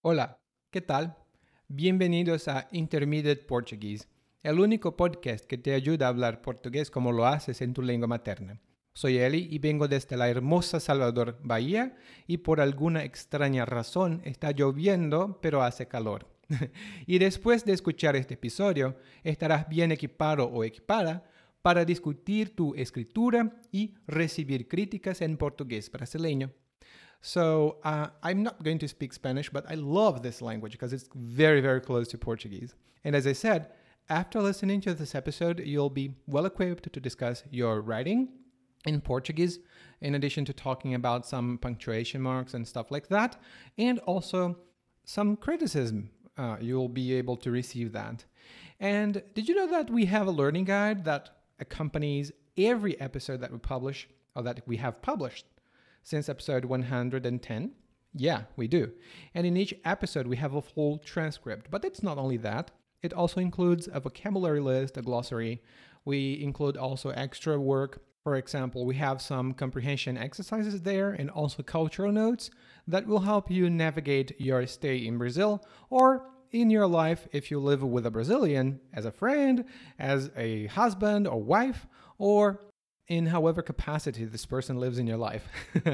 Hola, ¿qué tal? Bienvenidos a Intermediate Portuguese, el único podcast que te ayuda a hablar portugués como lo haces en tu lengua materna. Soy Eli y vengo desde la hermosa Salvador, Bahía, y por alguna extraña razón está lloviendo, pero hace calor. y después de escuchar este episodio, estarás bien equipado o equipada para discutir tu escritura y recibir críticas en portugués brasileño. So uh, I'm not going to speak Spanish, but I love this language because it's very, very close to Portuguese. And as I said, after listening to this episode, you'll be well equipped to discuss your writing in Portuguese, in addition to talking about some punctuation marks and stuff like that, and also some criticism. Uh, you'll be able to receive that. And did you know that we have a learning guide that accompanies every episode that we publish or that we have published since episode 110? Yeah, we do. And in each episode, we have a full transcript. But it's not only that, it also includes a vocabulary list, a glossary. We include also extra work. For example, we have some comprehension exercises there and also cultural notes that will help you navigate your stay in Brazil or in your life if you live with a Brazilian as a friend, as a husband or wife, or in however capacity this person lives in your life.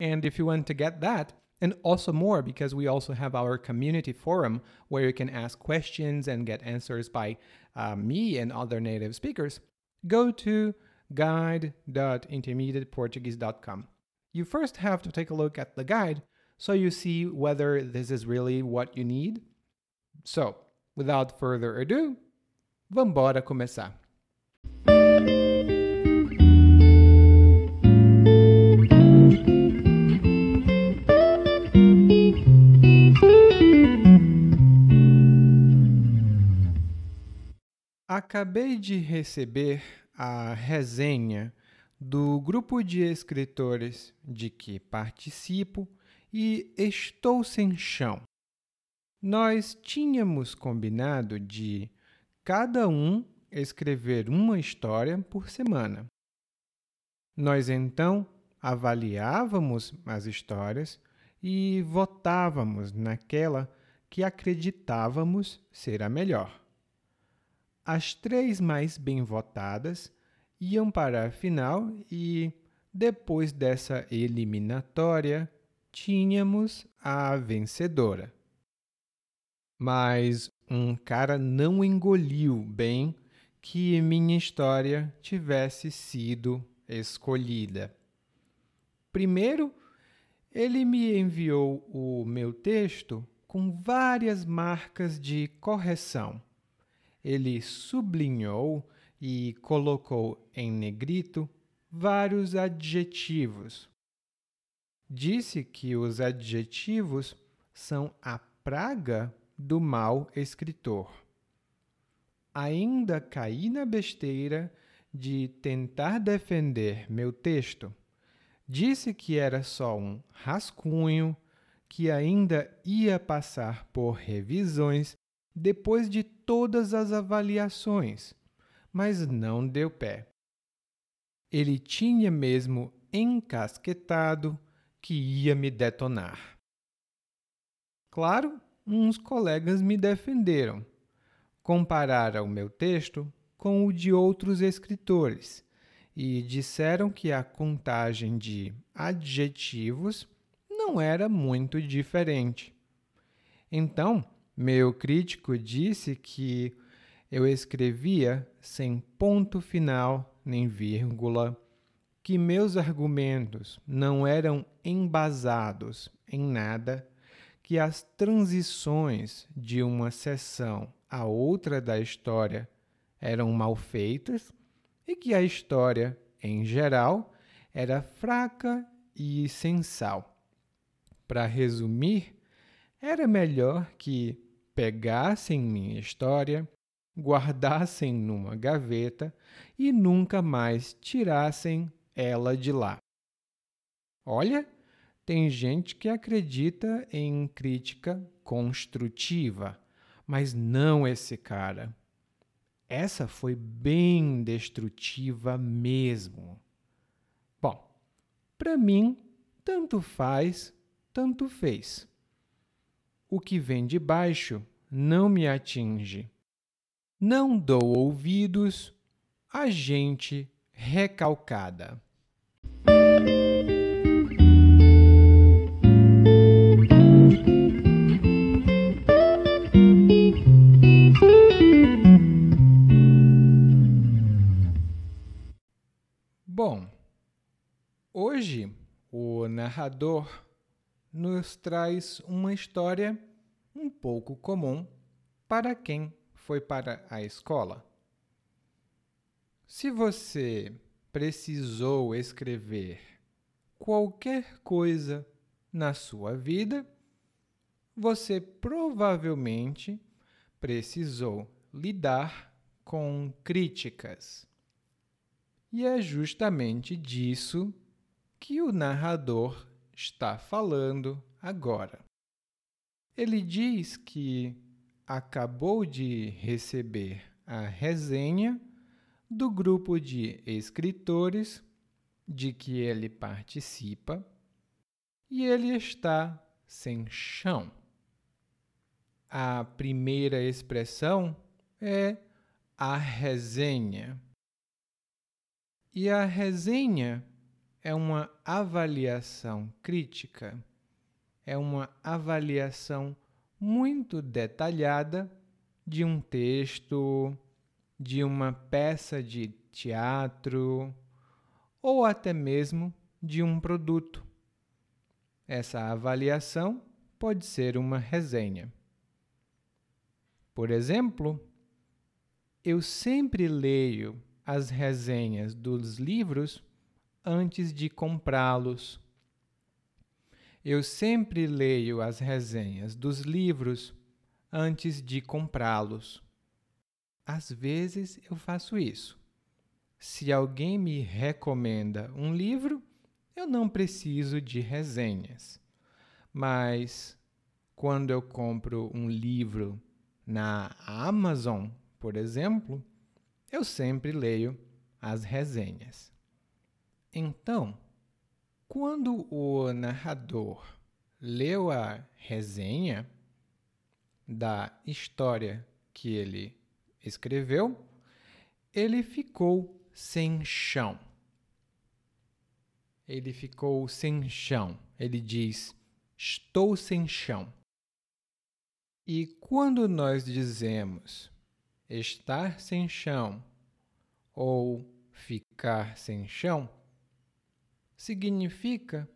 and if you want to get that, and also more because we also have our community forum where you can ask questions and get answers by uh, me and other native speakers, go to guide.intermediateportuguese.com. You first have to take a look at the guide so you see whether this is really what you need. So, without further ado, vambora começar. Acabei de receber a resenha do grupo de escritores de que participo e estou sem chão. Nós tínhamos combinado de cada um escrever uma história por semana. Nós então avaliávamos as histórias e votávamos naquela que acreditávamos ser a melhor. As três mais bem votadas iam para a final e, depois dessa eliminatória, tínhamos a vencedora. Mas um cara não engoliu bem que minha história tivesse sido escolhida. Primeiro, ele me enviou o meu texto com várias marcas de correção. Ele sublinhou e colocou em negrito vários adjetivos. Disse que os adjetivos são a praga do mau escritor. Ainda caí na besteira de tentar defender meu texto. Disse que era só um rascunho, que ainda ia passar por revisões depois de todas as avaliações, mas não deu pé. Ele tinha mesmo encasquetado que ia me detonar. Claro, uns colegas me defenderam. Compararam o meu texto com o de outros escritores e disseram que a contagem de adjetivos não era muito diferente. Então, meu crítico disse que eu escrevia sem ponto final nem vírgula, que meus argumentos não eram embasados em nada, que as transições de uma seção a outra da história eram mal feitas e que a história, em geral, era fraca e sem sal. Para resumir, era melhor que pegassem minha história, guardassem numa gaveta e nunca mais tirassem ela de lá. Olha, tem gente que acredita em crítica construtiva, mas não esse cara. Essa foi bem destrutiva mesmo. Bom, para mim, tanto faz, tanto fez. O que vem de baixo não me atinge. Não dou ouvidos a gente recalcada. Bom, hoje o narrador nos traz uma história um pouco comum para quem foi para a escola. Se você precisou escrever qualquer coisa na sua vida, você provavelmente precisou lidar com críticas. E é justamente disso que o narrador está falando agora. Ele diz que acabou de receber a resenha do grupo de escritores de que ele participa e ele está sem chão. A primeira expressão é a resenha. E a resenha é uma avaliação crítica, é uma avaliação muito detalhada de um texto, de uma peça de teatro ou até mesmo de um produto. Essa avaliação pode ser uma resenha. Por exemplo, eu sempre leio as resenhas dos livros antes de comprá-los. Eu sempre leio as resenhas dos livros antes de comprá-los. Às vezes eu faço isso. Se alguém me recomenda um livro, eu não preciso de resenhas. Mas quando eu compro um livro na Amazon, por exemplo, eu sempre leio as resenhas. Então, quando o narrador leu a resenha da história que ele escreveu, ele ficou sem chão. Ele ficou sem chão. Ele diz: Estou sem chão. E quando nós dizemos estar sem chão ou ficar sem chão, significa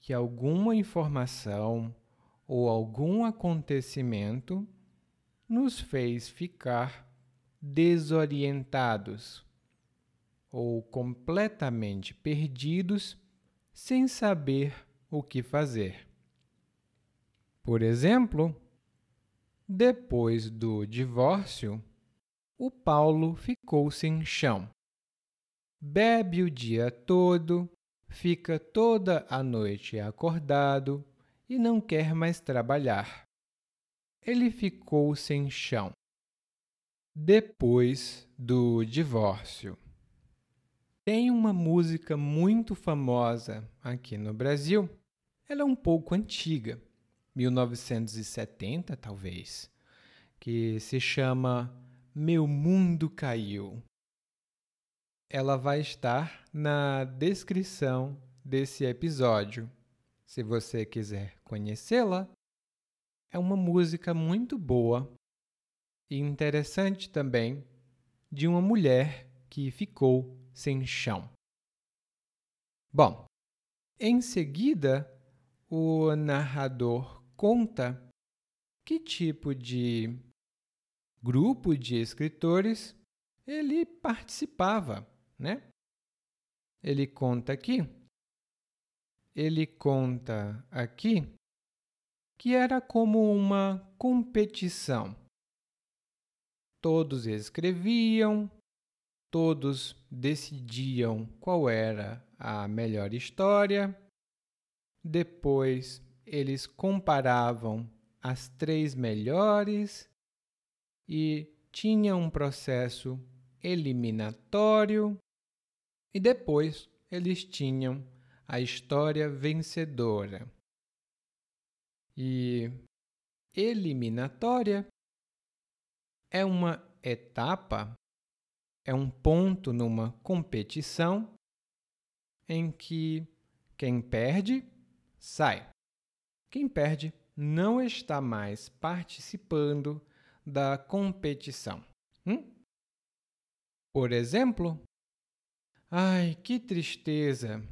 que alguma informação ou algum acontecimento nos fez ficar desorientados ou completamente perdidos sem saber o que fazer. Por exemplo, depois do divórcio, o Paulo ficou sem chão. Bebe o dia todo, fica toda a noite acordado e não quer mais trabalhar. Ele ficou sem chão. Depois do divórcio. Tem uma música muito famosa aqui no Brasil. Ela é um pouco antiga, 1970 talvez, que se chama Meu Mundo Caiu ela vai estar na descrição desse episódio. Se você quiser conhecê-la, é uma música muito boa e interessante também de uma mulher que ficou sem chão. Bom, em seguida, o narrador conta que tipo de grupo de escritores ele participava né? Ele conta aqui, ele conta aqui que era como uma competição. Todos escreviam, todos decidiam qual era a melhor história. Depois eles comparavam as três melhores e tinha um processo eliminatório e depois eles tinham a história vencedora. E eliminatória é uma etapa, é um ponto numa competição em que quem perde sai. Quem perde não está mais participando da competição. Hum? Por exemplo, ai que tristeza!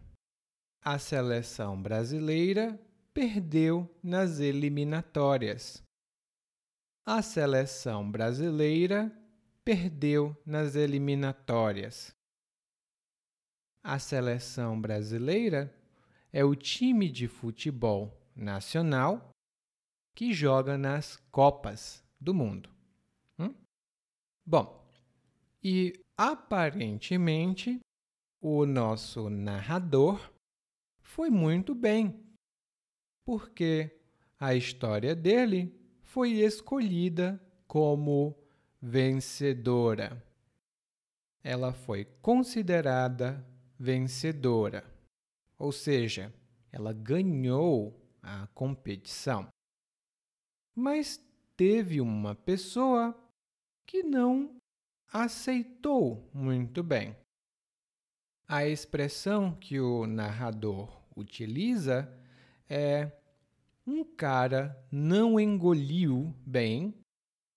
A seleção brasileira perdeu nas eliminatórias. A seleção brasileira perdeu nas eliminatórias. A seleção brasileira é o time de futebol nacional que joga nas Copas do Mundo. Hum? Bom, e aparentemente o nosso narrador foi muito bem, porque a história dele foi escolhida como vencedora. Ela foi considerada vencedora, ou seja, ela ganhou a competição. Mas teve uma pessoa que não aceitou muito bem. A expressão que o narrador utiliza é: um cara não engoliu bem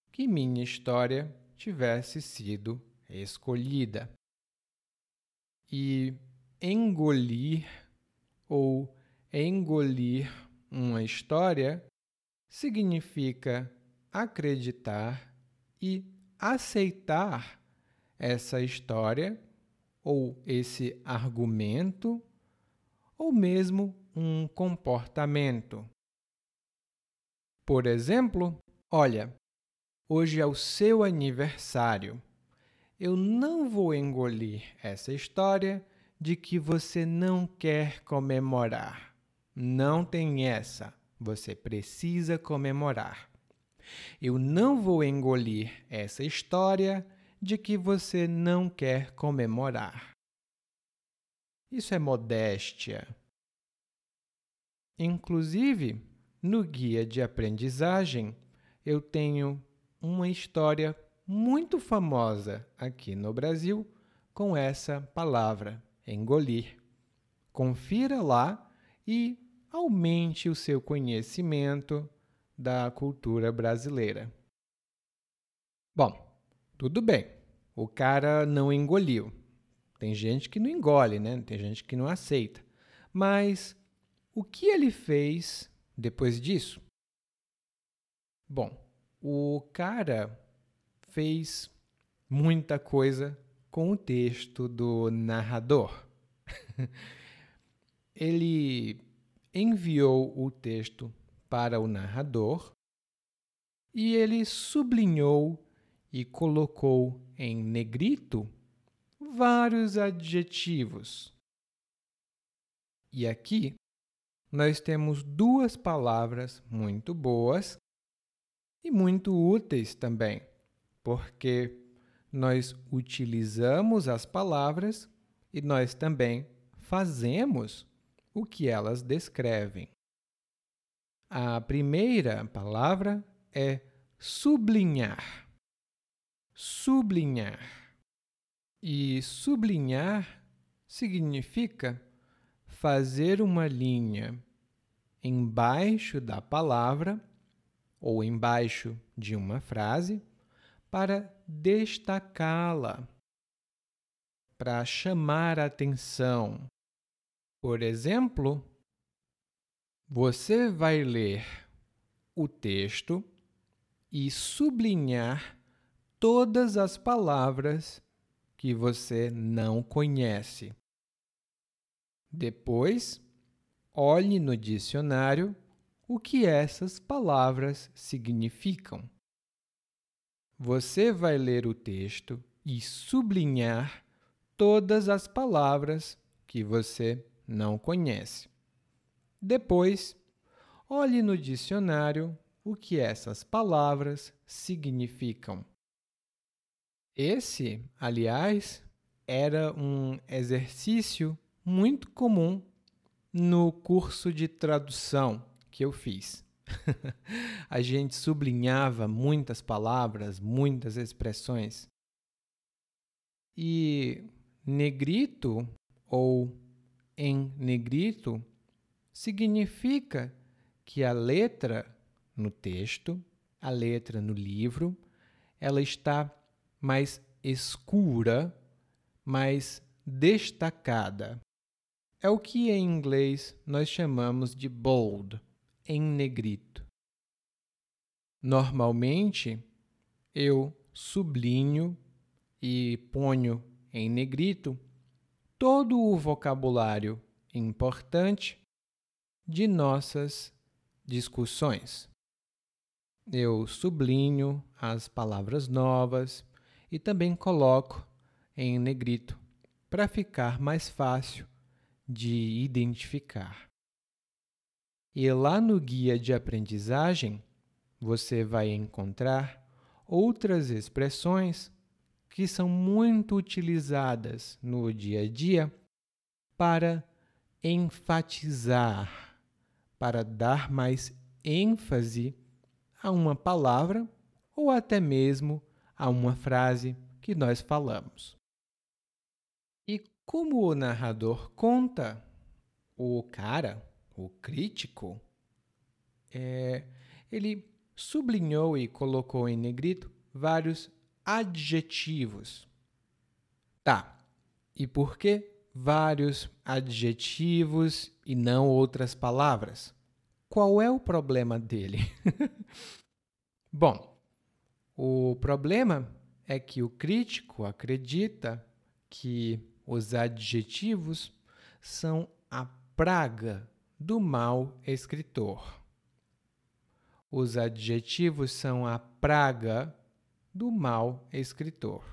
que minha história tivesse sido escolhida. E engolir ou engolir uma história significa acreditar e aceitar essa história ou esse argumento ou mesmo um comportamento. Por exemplo, olha, hoje é o seu aniversário. Eu não vou engolir essa história de que você não quer comemorar. Não tem essa. Você precisa comemorar. Eu não vou engolir essa história de que você não quer comemorar. Isso é modéstia. Inclusive, no guia de aprendizagem, eu tenho uma história muito famosa aqui no Brasil com essa palavra, engolir. Confira lá e aumente o seu conhecimento da cultura brasileira. Bom, tudo bem. O cara não engoliu. Tem gente que não engole, né? Tem gente que não aceita. Mas o que ele fez depois disso? Bom, o cara fez muita coisa com o texto do narrador. ele enviou o texto para o narrador e ele sublinhou e colocou em negrito vários adjetivos. E aqui nós temos duas palavras muito boas e muito úteis também, porque nós utilizamos as palavras e nós também fazemos o que elas descrevem. A primeira palavra é sublinhar. Sublinhar. E sublinhar significa fazer uma linha embaixo da palavra ou embaixo de uma frase para destacá-la, para chamar a atenção, por exemplo, você vai ler o texto e sublinhar todas as palavras que você não conhece. Depois, olhe no dicionário o que essas palavras significam. Você vai ler o texto e sublinhar todas as palavras que você não conhece. Depois, olhe no dicionário o que essas palavras significam. Esse, aliás, era um exercício muito comum no curso de tradução que eu fiz. a gente sublinhava muitas palavras, muitas expressões. E negrito ou em negrito significa que a letra no texto, a letra no livro, ela está mais escura, mais destacada. É o que em inglês nós chamamos de bold, em negrito. Normalmente, eu sublinho e ponho em negrito todo o vocabulário importante de nossas discussões. Eu sublinho as palavras novas e também coloco em negrito para ficar mais fácil de identificar. E lá no guia de aprendizagem, você vai encontrar outras expressões que são muito utilizadas no dia a dia para enfatizar, para dar mais ênfase a uma palavra ou até mesmo a uma frase que nós falamos. E como o narrador conta, o cara, o crítico, é, ele sublinhou e colocou em negrito vários adjetivos. Tá, e por que vários adjetivos e não outras palavras? Qual é o problema dele? Bom, o problema é que o crítico acredita que os adjetivos são a praga do mau escritor. Os adjetivos são a praga do mau escritor.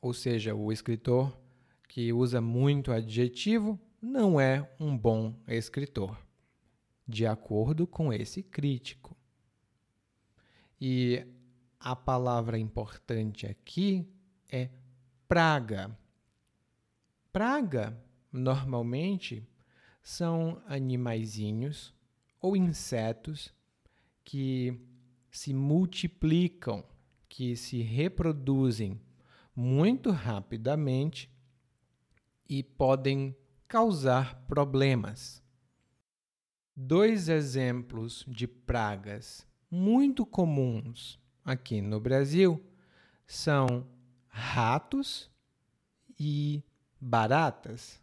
Ou seja, o escritor que usa muito adjetivo não é um bom escritor, de acordo com esse crítico. E a palavra importante aqui é praga. Praga, normalmente, são animaizinhos ou insetos que se multiplicam que se reproduzem muito rapidamente e podem causar problemas. Dois exemplos de pragas muito comuns aqui no Brasil são ratos e baratas.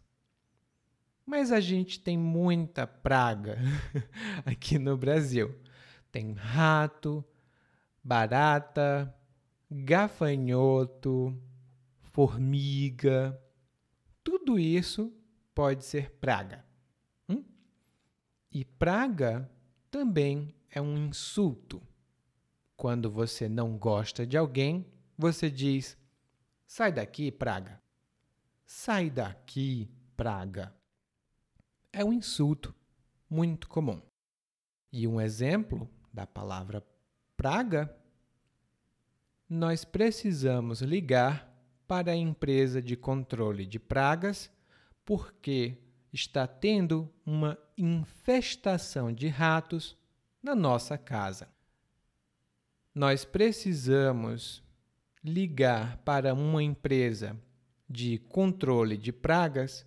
Mas a gente tem muita praga aqui no Brasil. Tem rato, barata, gafanhoto, formiga, tudo isso pode ser praga. Hum? E praga também é um insulto. Quando você não gosta de alguém, você diz: sai daqui, praga. Sai daqui, praga. É um insulto muito comum. E um exemplo da palavra praga nós precisamos ligar para a empresa de controle de pragas porque está tendo uma infestação de ratos na nossa casa. Nós precisamos ligar para uma empresa de controle de pragas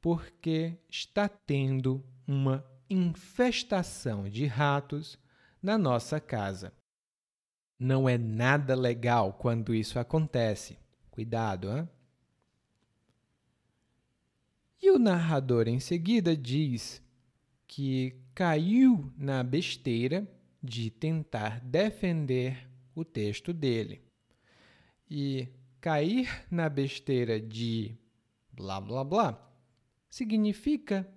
porque está tendo uma infestação de ratos na nossa casa. Não é nada legal quando isso acontece. Cuidado, hein? E o narrador em seguida diz que caiu na besteira de tentar defender o texto dele. E cair na besteira de blá blá blá significa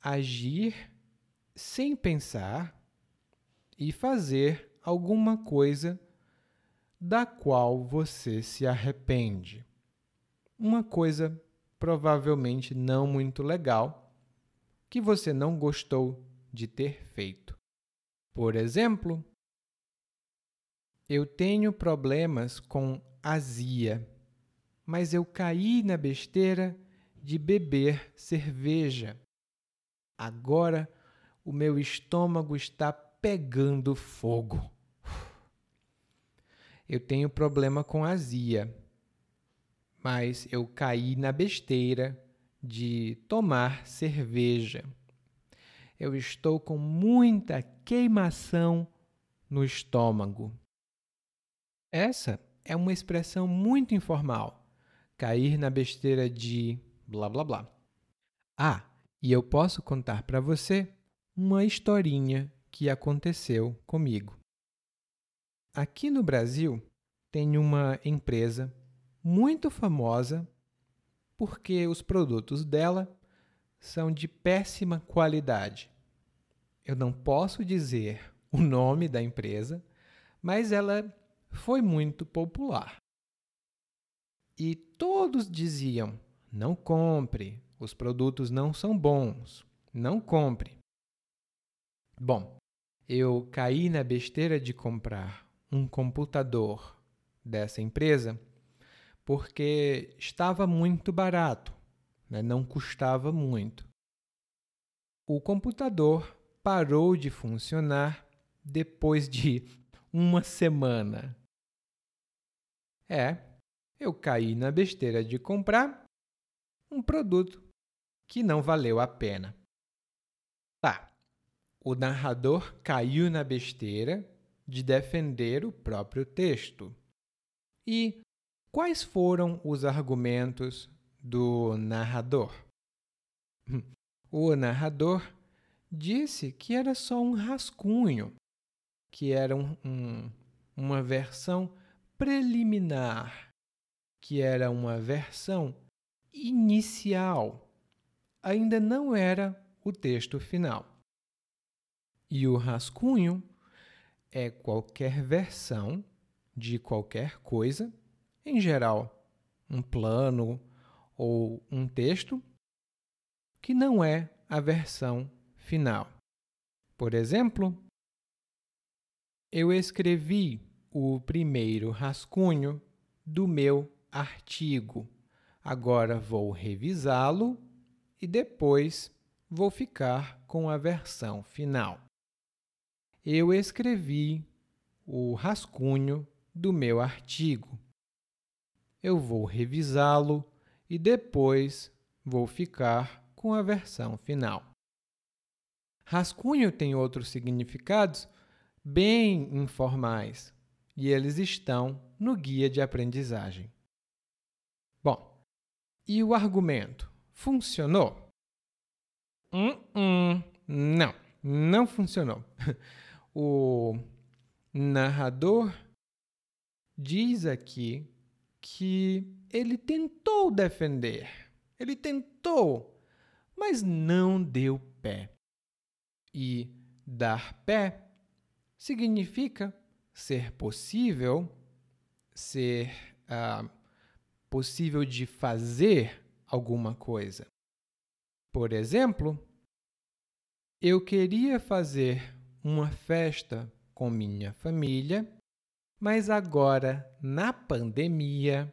agir sem pensar e fazer alguma coisa da qual você se arrepende. Uma coisa provavelmente não muito legal que você não gostou de ter feito. Por exemplo, eu tenho problemas com azia, mas eu caí na besteira de beber cerveja. Agora o meu estômago está pegando fogo. Eu tenho problema com azia, mas eu caí na besteira de tomar cerveja. Eu estou com muita queimação no estômago. Essa é uma expressão muito informal. Cair na besteira de blá blá blá. Ah, e eu posso contar para você uma historinha que aconteceu comigo. Aqui no Brasil tem uma empresa muito famosa porque os produtos dela são de péssima qualidade. Eu não posso dizer o nome da empresa, mas ela foi muito popular. E todos diziam: não compre, os produtos não são bons, não compre. Bom, eu caí na besteira de comprar um computador dessa empresa porque estava muito barato, né? não custava muito. O computador parou de funcionar depois de uma semana. É, eu caí na besteira de comprar um produto que não valeu a pena. Tá, o narrador caiu na besteira de defender o próprio texto. E quais foram os argumentos do narrador? O narrador disse que era só um rascunho, que era um, um, uma versão preliminar, que era uma versão inicial, ainda não era o texto final. E o rascunho é qualquer versão de qualquer coisa, em geral, um plano ou um texto, que não é a versão final. Por exemplo, eu escrevi o primeiro rascunho do meu artigo. Agora vou revisá-lo e depois vou ficar com a versão final. Eu escrevi o rascunho do meu artigo. Eu vou revisá-lo e depois vou ficar com a versão final. Rascunho tem outros significados bem informais e eles estão no guia de aprendizagem. Bom, e o argumento? Funcionou? Hum, hum, não, não funcionou. O narrador diz aqui que ele tentou defender, ele tentou, mas não deu pé. E dar pé significa ser possível, ser uh, possível de fazer alguma coisa. Por exemplo, eu queria fazer uma festa com minha família, mas agora, na pandemia,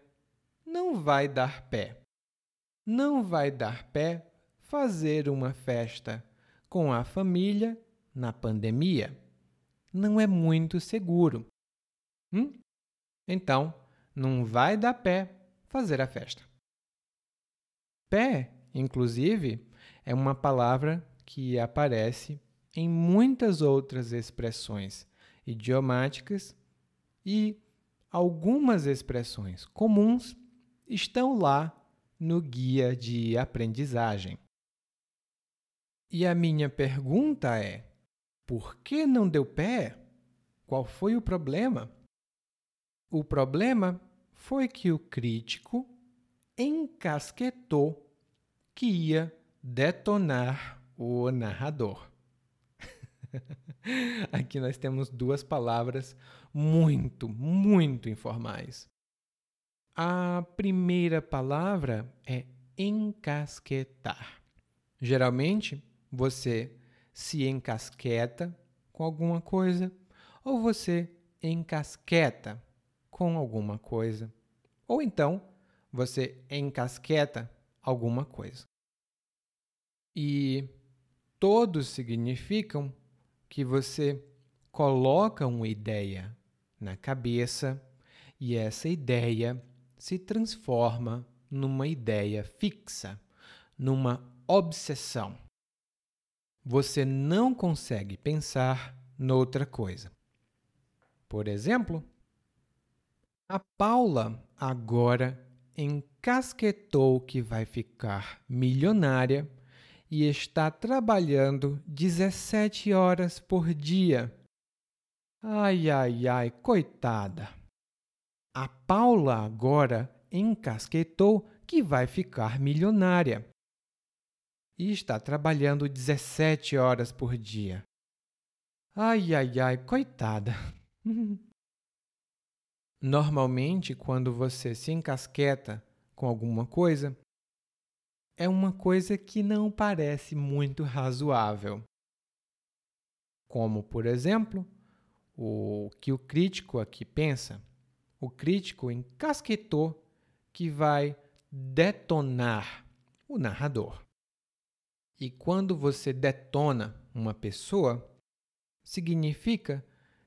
não vai dar pé. Não vai dar pé fazer uma festa com a família na pandemia não é muito seguro. Hum? Então, não vai dar pé fazer a festa. Pé, inclusive, é uma palavra que aparece em muitas outras expressões idiomáticas e algumas expressões comuns estão lá no guia de aprendizagem. E a minha pergunta é: por que não deu pé? Qual foi o problema? O problema foi que o crítico encasquetou que ia detonar o narrador. Aqui nós temos duas palavras muito, muito informais. A primeira palavra é encasquetar. Geralmente, você se encasqueta com alguma coisa ou você encasqueta com alguma coisa. Ou então você encasqueta alguma coisa. E todos significam que você coloca uma ideia na cabeça e essa ideia se transforma numa ideia fixa, numa obsessão. Você não consegue pensar noutra coisa. Por exemplo, a Paula agora encasquetou que vai ficar milionária e está trabalhando 17 horas por dia. Ai, ai, ai, coitada. A Paula agora encasquetou que vai ficar milionária e está trabalhando 17 horas por dia. Ai, ai, ai, coitada. Normalmente, quando você se encasqueta com alguma coisa, é uma coisa que não parece muito razoável. Como, por exemplo, o que o crítico aqui pensa. O crítico encasquetou que vai detonar o narrador. E quando você detona uma pessoa, significa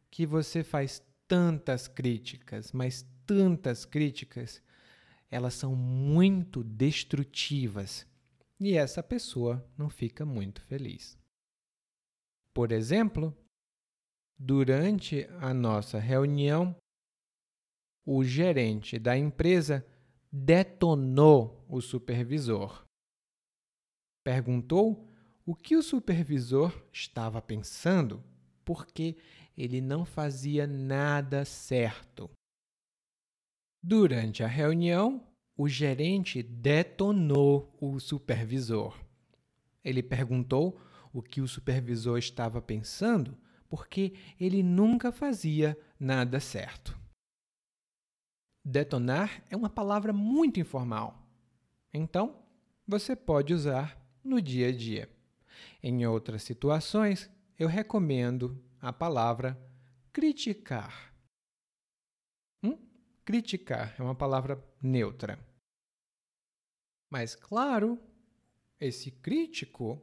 que você faz tantas críticas, mas tantas críticas, elas são muito destrutivas e essa pessoa não fica muito feliz. Por exemplo, durante a nossa reunião, o gerente da empresa detonou o supervisor. Perguntou o que o supervisor estava pensando, porque ele não fazia nada certo. Durante a reunião, o gerente detonou o supervisor. Ele perguntou o que o supervisor estava pensando, porque ele nunca fazia nada certo. Detonar é uma palavra muito informal. Então, você pode usar no dia a dia. Em outras situações, eu recomendo a palavra criticar. Criticar é uma palavra neutra. Mas, claro, esse crítico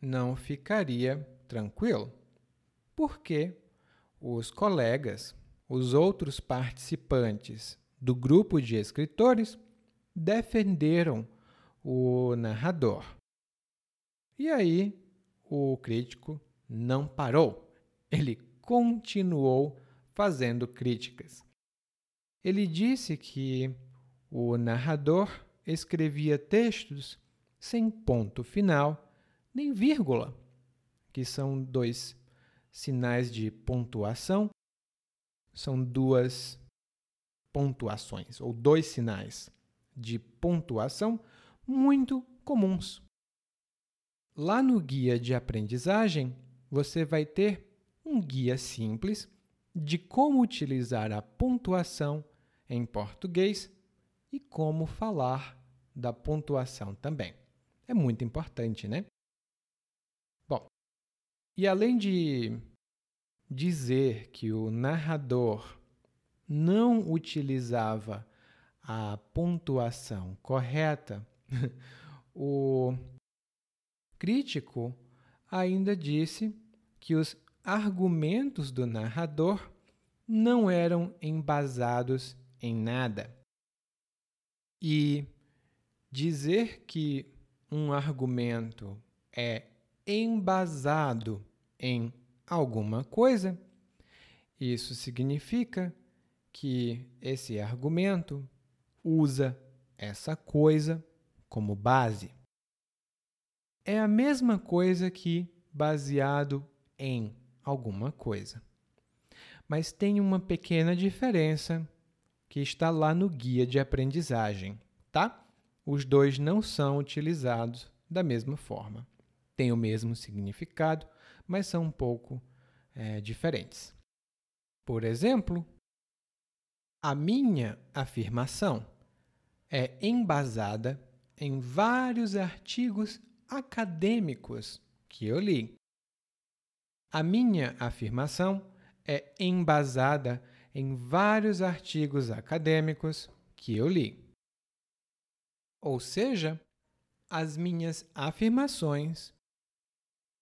não ficaria tranquilo, porque os colegas, os outros participantes do grupo de escritores defenderam o narrador. E aí o crítico não parou, ele continuou fazendo críticas. Ele disse que o narrador escrevia textos sem ponto final nem vírgula, que são dois sinais de pontuação, são duas pontuações, ou dois sinais de pontuação muito comuns. Lá no guia de aprendizagem, você vai ter um guia simples de como utilizar a pontuação em português e como falar da pontuação também. É muito importante, né? Bom, e além de dizer que o narrador não utilizava a pontuação correta, o crítico ainda disse que os argumentos do narrador não eram embasados em nada. E dizer que um argumento é embasado em alguma coisa, isso significa que esse argumento usa essa coisa como base. É a mesma coisa que baseado em alguma coisa. Mas tem uma pequena diferença que está lá no guia de aprendizagem, tá? Os dois não são utilizados da mesma forma. Têm o mesmo significado, mas são um pouco é, diferentes. Por exemplo, a minha afirmação é embasada em vários artigos acadêmicos que eu li. A minha afirmação é embasada em vários artigos acadêmicos que eu li. Ou seja, as minhas afirmações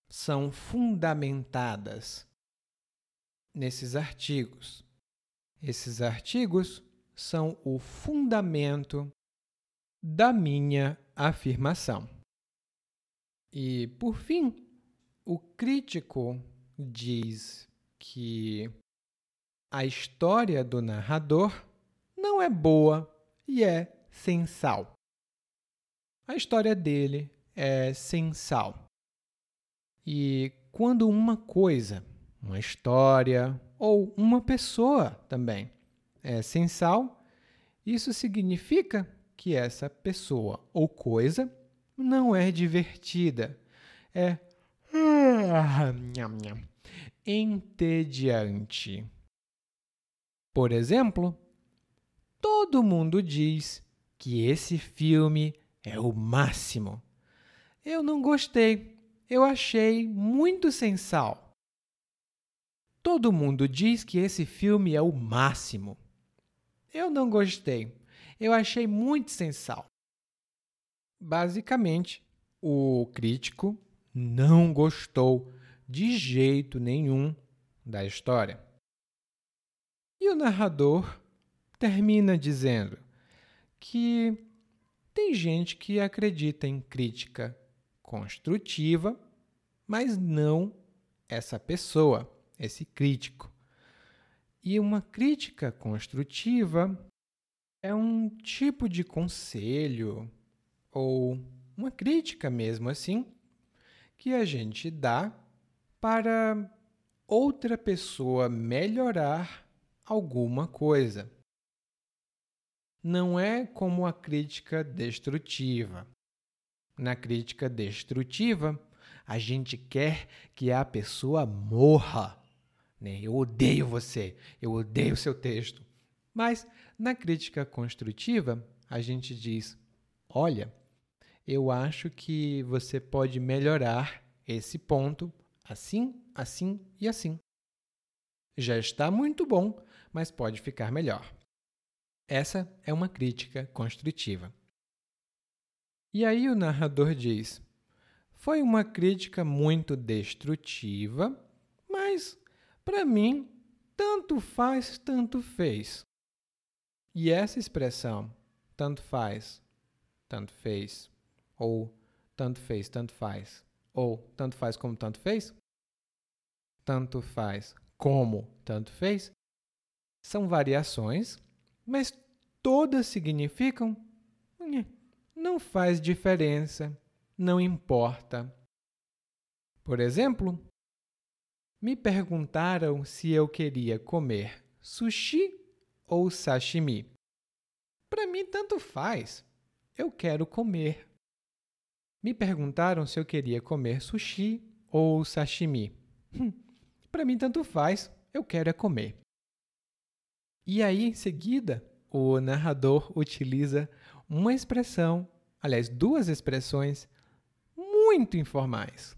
são fundamentadas nesses artigos. Esses artigos são o fundamento da minha afirmação. E, por fim, o crítico diz que a história do narrador não é boa e é sem sal. A história dele é sem sal. E quando uma coisa, uma história ou uma pessoa também é sem sal, isso significa que essa pessoa ou coisa não é divertida, é entediante. Por exemplo, todo mundo diz que esse filme é o máximo. Eu não gostei. Eu achei muito sem sal. Todo mundo diz que esse filme é o máximo. Eu não gostei. Eu achei muito sem sal. Basicamente, o crítico não gostou de jeito nenhum da história. E o narrador termina dizendo que tem gente que acredita em crítica construtiva, mas não essa pessoa, esse crítico. E uma crítica construtiva é um tipo de conselho ou uma crítica mesmo assim que a gente dá para outra pessoa melhorar alguma coisa. Não é como a crítica destrutiva. Na crítica destrutiva, a gente quer que a pessoa morra. Né? Eu odeio você, eu odeio seu texto. Mas na crítica construtiva, a gente diz: olha, eu acho que você pode melhorar esse ponto assim, assim e assim. Já está muito bom, mas pode ficar melhor. Essa é uma crítica construtiva. E aí o narrador diz: Foi uma crítica muito destrutiva, mas para mim tanto faz, tanto fez. E essa expressão, tanto faz, tanto fez, ou tanto fez, tanto faz, ou tanto faz como tanto fez, tanto faz como tanto fez, são variações, mas todas significam não faz diferença, não importa. Por exemplo, me perguntaram se eu queria comer sushi ou sashimi. Para mim, tanto faz. Eu quero comer. Me perguntaram se eu queria comer sushi ou sashimi. Hum, Para mim, tanto faz, eu quero é comer. E aí, em seguida, o narrador utiliza uma expressão, aliás, duas expressões muito informais.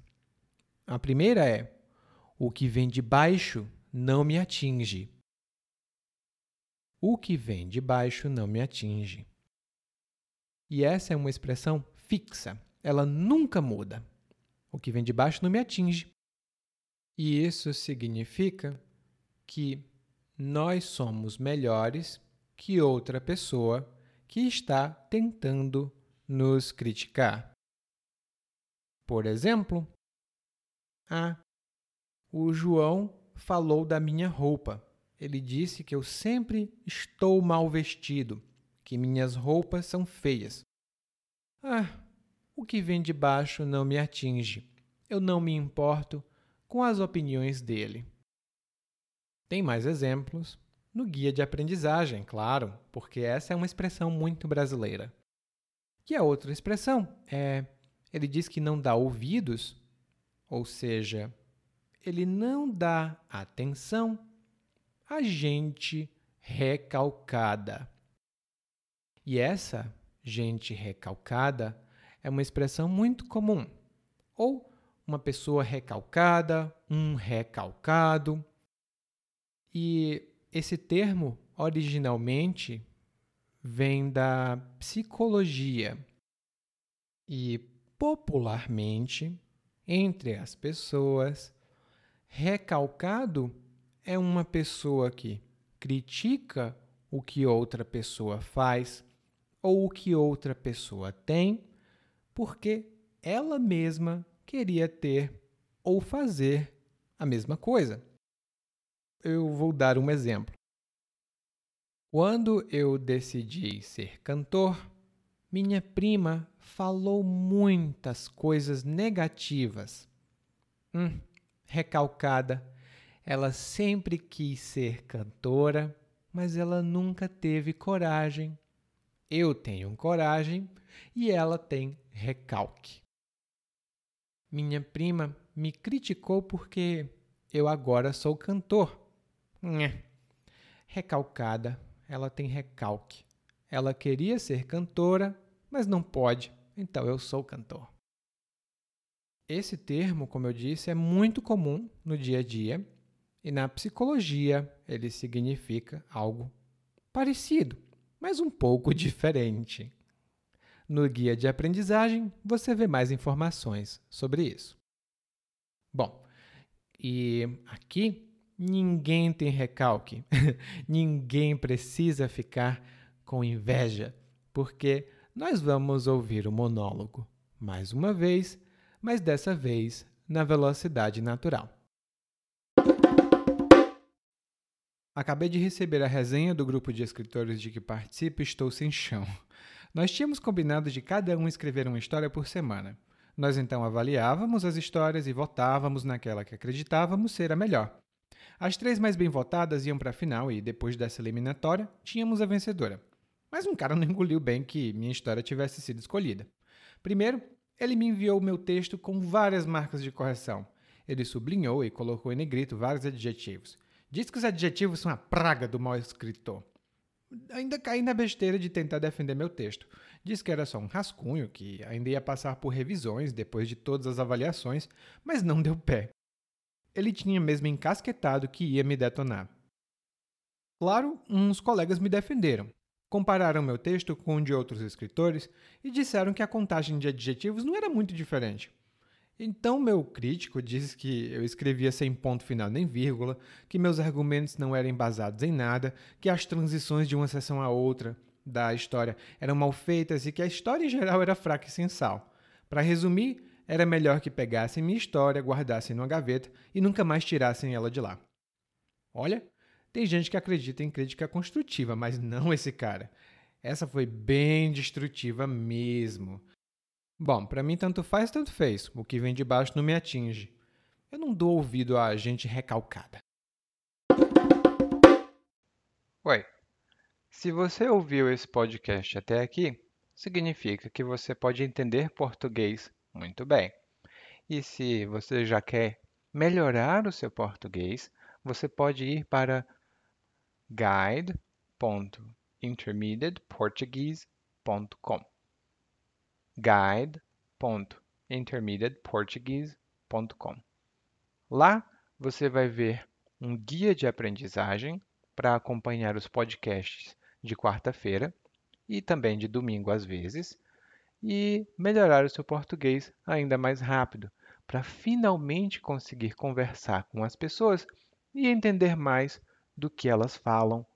A primeira é: o que vem de baixo não me atinge. O que vem de baixo não me atinge. E essa é uma expressão fixa ela nunca muda. O que vem de baixo não me atinge. E isso significa que nós somos melhores que outra pessoa que está tentando nos criticar. Por exemplo, ah, o João falou da minha roupa. Ele disse que eu sempre estou mal vestido, que minhas roupas são feias. Ah, o que vem de baixo não me atinge. Eu não me importo com as opiniões dele. Tem mais exemplos no guia de aprendizagem, claro, porque essa é uma expressão muito brasileira. E a outra expressão é: ele diz que não dá ouvidos, ou seja, ele não dá atenção a gente recalcada. E essa gente recalcada é uma expressão muito comum. Ou uma pessoa recalcada, um recalcado. E esse termo originalmente vem da psicologia e popularmente entre as pessoas. Recalcado é uma pessoa que critica o que outra pessoa faz ou o que outra pessoa tem, porque ela mesma queria ter ou fazer a mesma coisa. Eu vou dar um exemplo. Quando eu decidi ser cantor, minha prima falou muitas coisas negativas. Hum, recalcada, ela sempre quis ser cantora, mas ela nunca teve coragem. Eu tenho coragem e ela tem recalque. Minha prima me criticou porque eu agora sou cantor. Recalcada, ela tem recalque. Ela queria ser cantora, mas não pode, então eu sou cantor. Esse termo, como eu disse, é muito comum no dia a dia e na psicologia ele significa algo parecido, mas um pouco diferente. No guia de aprendizagem você vê mais informações sobre isso. Bom, e aqui ninguém tem recalque, ninguém precisa ficar com inveja, porque nós vamos ouvir o monólogo mais uma vez, mas dessa vez na velocidade natural. Acabei de receber a resenha do grupo de escritores de que participo e estou sem chão. Nós tínhamos combinado de cada um escrever uma história por semana. Nós então avaliávamos as histórias e votávamos naquela que acreditávamos ser a melhor. As três mais bem votadas iam para a final e, depois dessa eliminatória, tínhamos a vencedora. Mas um cara não engoliu bem que minha história tivesse sido escolhida. Primeiro, ele me enviou o meu texto com várias marcas de correção. Ele sublinhou e colocou em negrito vários adjetivos. Diz que os adjetivos são a praga do mau escritor. Ainda caí na besteira de tentar defender meu texto. Diz que era só um rascunho, que ainda ia passar por revisões depois de todas as avaliações, mas não deu pé. Ele tinha mesmo encasquetado que ia me detonar. Claro, uns colegas me defenderam. Compararam meu texto com o de outros escritores e disseram que a contagem de adjetivos não era muito diferente. Então, meu crítico disse que eu escrevia sem ponto final nem vírgula, que meus argumentos não eram embasados em nada, que as transições de uma seção a outra da história eram mal feitas e que a história em geral era fraca e sem sal. Para resumir, era melhor que pegassem minha história, guardassem numa gaveta e nunca mais tirassem ela de lá. Olha, tem gente que acredita em crítica construtiva, mas não esse cara. Essa foi bem destrutiva mesmo. Bom, para mim tanto faz, tanto fez. O que vem de baixo não me atinge. Eu não dou ouvido a gente recalcada. Oi. Se você ouviu esse podcast até aqui, significa que você pode entender português muito bem. E se você já quer melhorar o seu português, você pode ir para guide.intermediateportuguese.com guide.intermediateportuguese.com Lá você vai ver um guia de aprendizagem para acompanhar os podcasts de quarta-feira e também de domingo às vezes e melhorar o seu português ainda mais rápido para finalmente conseguir conversar com as pessoas e entender mais do que elas falam